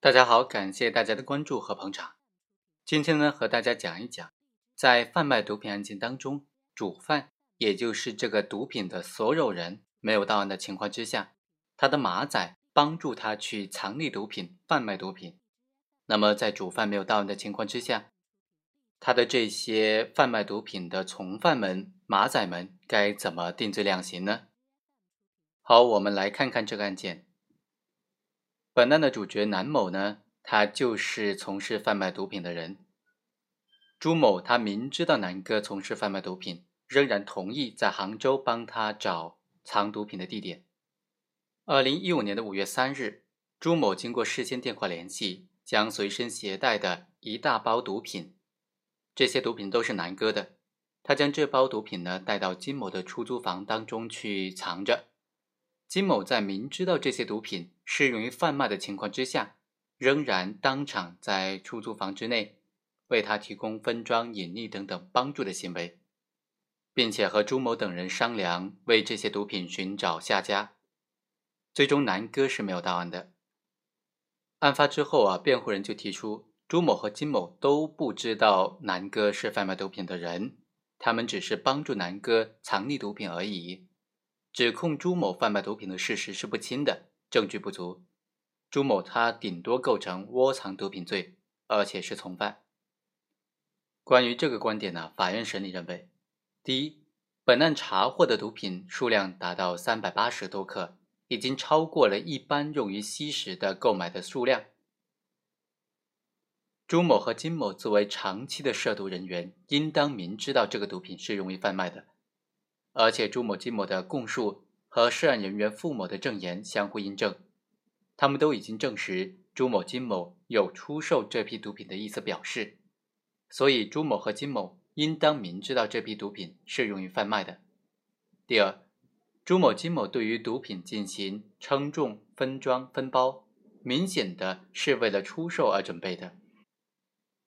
大家好，感谢大家的关注和捧场。今天呢，和大家讲一讲，在贩卖毒品案件当中，主犯也就是这个毒品的所有人没有到案的情况之下，他的马仔帮助他去藏匿毒品、贩卖毒品。那么，在主犯没有到案的情况之下，他的这些贩卖毒品的从犯们、马仔们该怎么定罪量刑呢？好，我们来看看这个案件。本案的主角南某呢，他就是从事贩卖毒品的人。朱某他明知道南哥从事贩卖毒品，仍然同意在杭州帮他找藏毒品的地点。二零一五年的五月三日，朱某经过事先电话联系，将随身携带的一大包毒品，这些毒品都是南哥的，他将这包毒品呢带到金某的出租房当中去藏着。金某在明知道这些毒品适用于贩卖的情况之下，仍然当场在出租房之内为他提供分装、隐匿等等帮助的行为，并且和朱某等人商量为这些毒品寻找下家。最终，南哥是没有到案的。案发之后啊，辩护人就提出，朱某和金某都不知道南哥是贩卖毒品的人，他们只是帮助南哥藏匿毒品而已。指控朱某贩卖毒品的事实是不清的，证据不足。朱某他顶多构成窝藏毒品罪，而且是从犯。关于这个观点呢，法院审理认为：第一，本案查获的毒品数量达到三百八十多克，已经超过了一般用于吸食的购买的数量。朱某和金某作为长期的涉毒人员，应当明知道这个毒品是用于贩卖的。而且朱某、金某的供述和涉案人员付某的证言相互印证，他们都已经证实朱某、金某有出售这批毒品的意思表示，所以朱某和金某应当明知道这批毒品是用于贩卖的。第二，朱某、金某对于毒品进行称重、分装、分包，明显的是为了出售而准备的。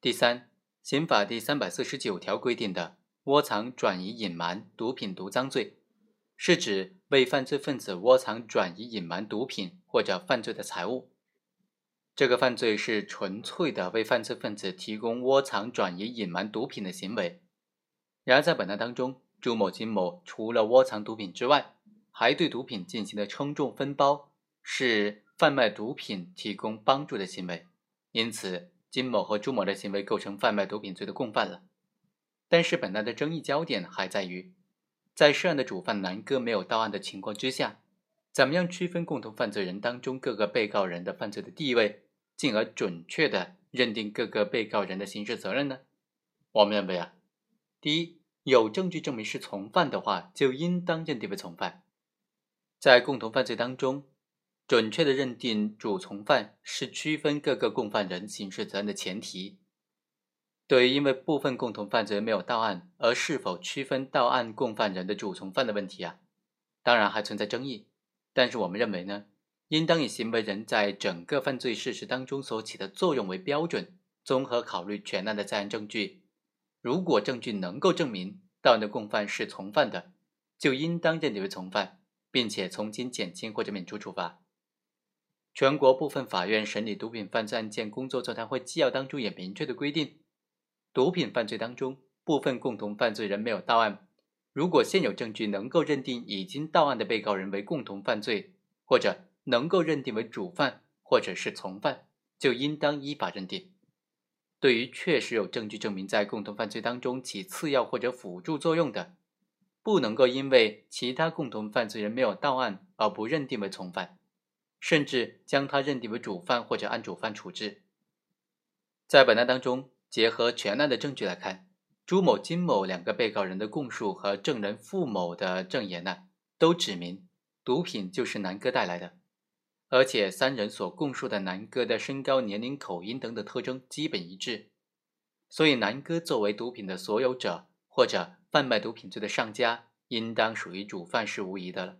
第三，刑法第三百四十九条规定的。窝藏、转移、隐瞒毒品毒赃罪，是指为犯罪分子窝藏、转移、隐瞒毒品或者犯罪的财物。这个犯罪是纯粹的为犯罪分子提供窝藏、转移、隐瞒毒品的行为。然而，在本案当中，朱某、金某除了窝藏毒品之外，还对毒品进行了称重、分包，是贩卖毒品提供帮助的行为。因此，金某和朱某的行为构成贩卖毒品罪的共犯了。但是本案的争议焦点还在于，在涉案的主犯南哥没有到案的情况之下，怎么样区分共同犯罪人当中各个被告人的犯罪的地位，进而准确的认定各个被告人的刑事责任呢？我们认为啊，第一，有证据证明是从犯的话，就应当认定为从犯。在共同犯罪当中，准确的认定主从犯是区分各个共犯人刑事责任的前提。对于因为部分共同犯罪没有到案而是否区分到案共犯人的主从犯的问题啊，当然还存在争议。但是我们认为呢，应当以行为人在整个犯罪事实当中所起的作用为标准，综合考虑全案的在案证据。如果证据能够证明到案的共犯是从犯的，就应当认定为从犯，并且从轻、减轻或者免除处罚。全国部分法院审理毒品犯罪案件工作座谈会纪要当中也明确的规定。毒品犯罪当中，部分共同犯罪人没有到案，如果现有证据能够认定已经到案的被告人为共同犯罪，或者能够认定为主犯或者是从犯，就应当依法认定。对于确实有证据证明在共同犯罪当中起次要或者辅助作用的，不能够因为其他共同犯罪人没有到案而不认定为从犯，甚至将他认定为主犯或者按主犯处置。在本案当中。结合全案的证据来看，朱某、金某两个被告人的供述和证人付某的证言呢，都指明毒品就是南哥带来的，而且三人所供述的南哥的身高、年龄、口音等等特征基本一致，所以南哥作为毒品的所有者或者贩卖毒品罪的上家，应当属于主犯是无疑的了。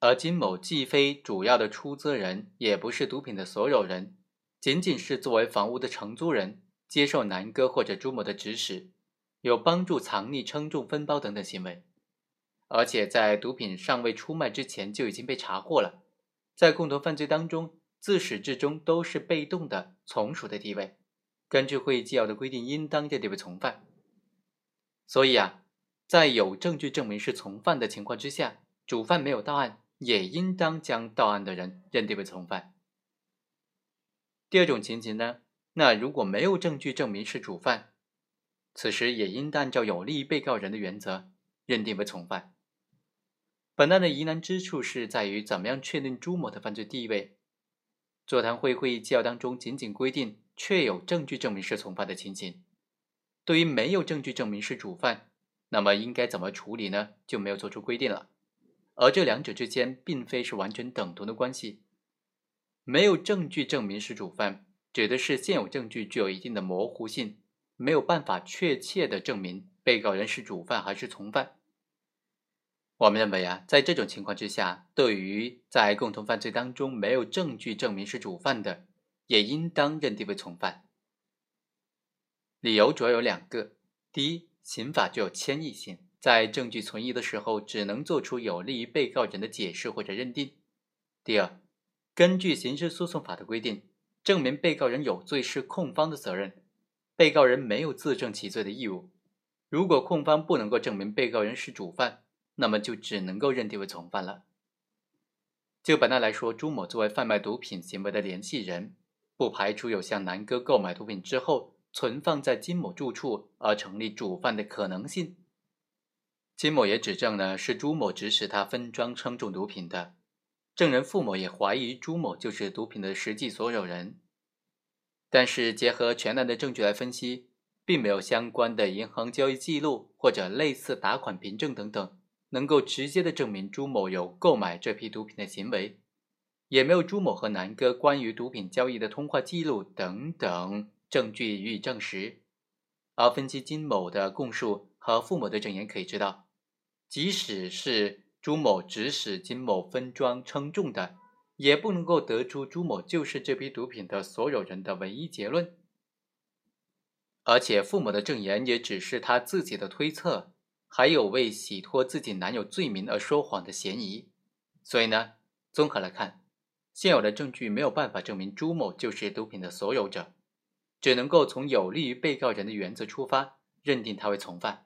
而金某既非主要的出资人，也不是毒品的所有人，仅仅是作为房屋的承租人。接受南哥或者朱某的指使，有帮助藏匿、称重、分包等等行为，而且在毒品尚未出卖之前就已经被查获了。在共同犯罪当中，自始至终都是被动的从属的地位，根据会议纪要的规定，应当认定为从犯。所以啊，在有证据证明是从犯的情况之下，主犯没有到案，也应当将到案的人认定为从犯。第二种情形呢，那如果没有证据证明是主犯，此时也应当按照有利于被告人的原则认定为从犯。本案的疑难之处是在于怎么样确定朱某的犯罪地位。座谈会会议纪要当中仅仅规定确有证据证明是从犯的情形，对于没有证据证明是主犯，那么应该怎么处理呢？就没有做出规定了。而这两者之间并非是完全等同的关系。没有证据证明是主犯，指的是现有证据具有一定的模糊性，没有办法确切的证明被告人是主犯还是从犯。我们认为啊，在这种情况之下，对于在共同犯罪当中没有证据证明是主犯的，也应当认定为从犯。理由主要有两个：第一，刑法具有迁移性，在证据存疑的时候，只能做出有利于被告人的解释或者认定；第二，根据刑事诉讼法的规定，证明被告人有罪是控方的责任，被告人没有自证其罪的义务。如果控方不能够证明被告人是主犯，那么就只能够认定为从犯了。就本案来说，朱某作为贩卖毒品行为的联系人，不排除有向南哥购买毒品之后存放在金某住处而成立主犯的可能性。金某也指证呢是朱某指使他分装称重毒品的，证人付某也怀疑朱某就是毒品的实际所有人。但是结合全案的证据来分析，并没有相关的银行交易记录或者类似打款凭证等等。能够直接的证明朱某有购买这批毒品的行为，也没有朱某和南哥关于毒品交易的通话记录等等证据予以证实。而分析金某的供述和付某的证言可以知道，即使是朱某指使金某分装称重的，也不能够得出朱某就是这批毒品的所有人的唯一结论。而且父母的证言也只是他自己的推测。还有为洗脱自己男友罪名而说谎的嫌疑，所以呢，综合来看，现有的证据没有办法证明朱某就是毒品的所有者，只能够从有利于被告人的原则出发，认定他为从犯。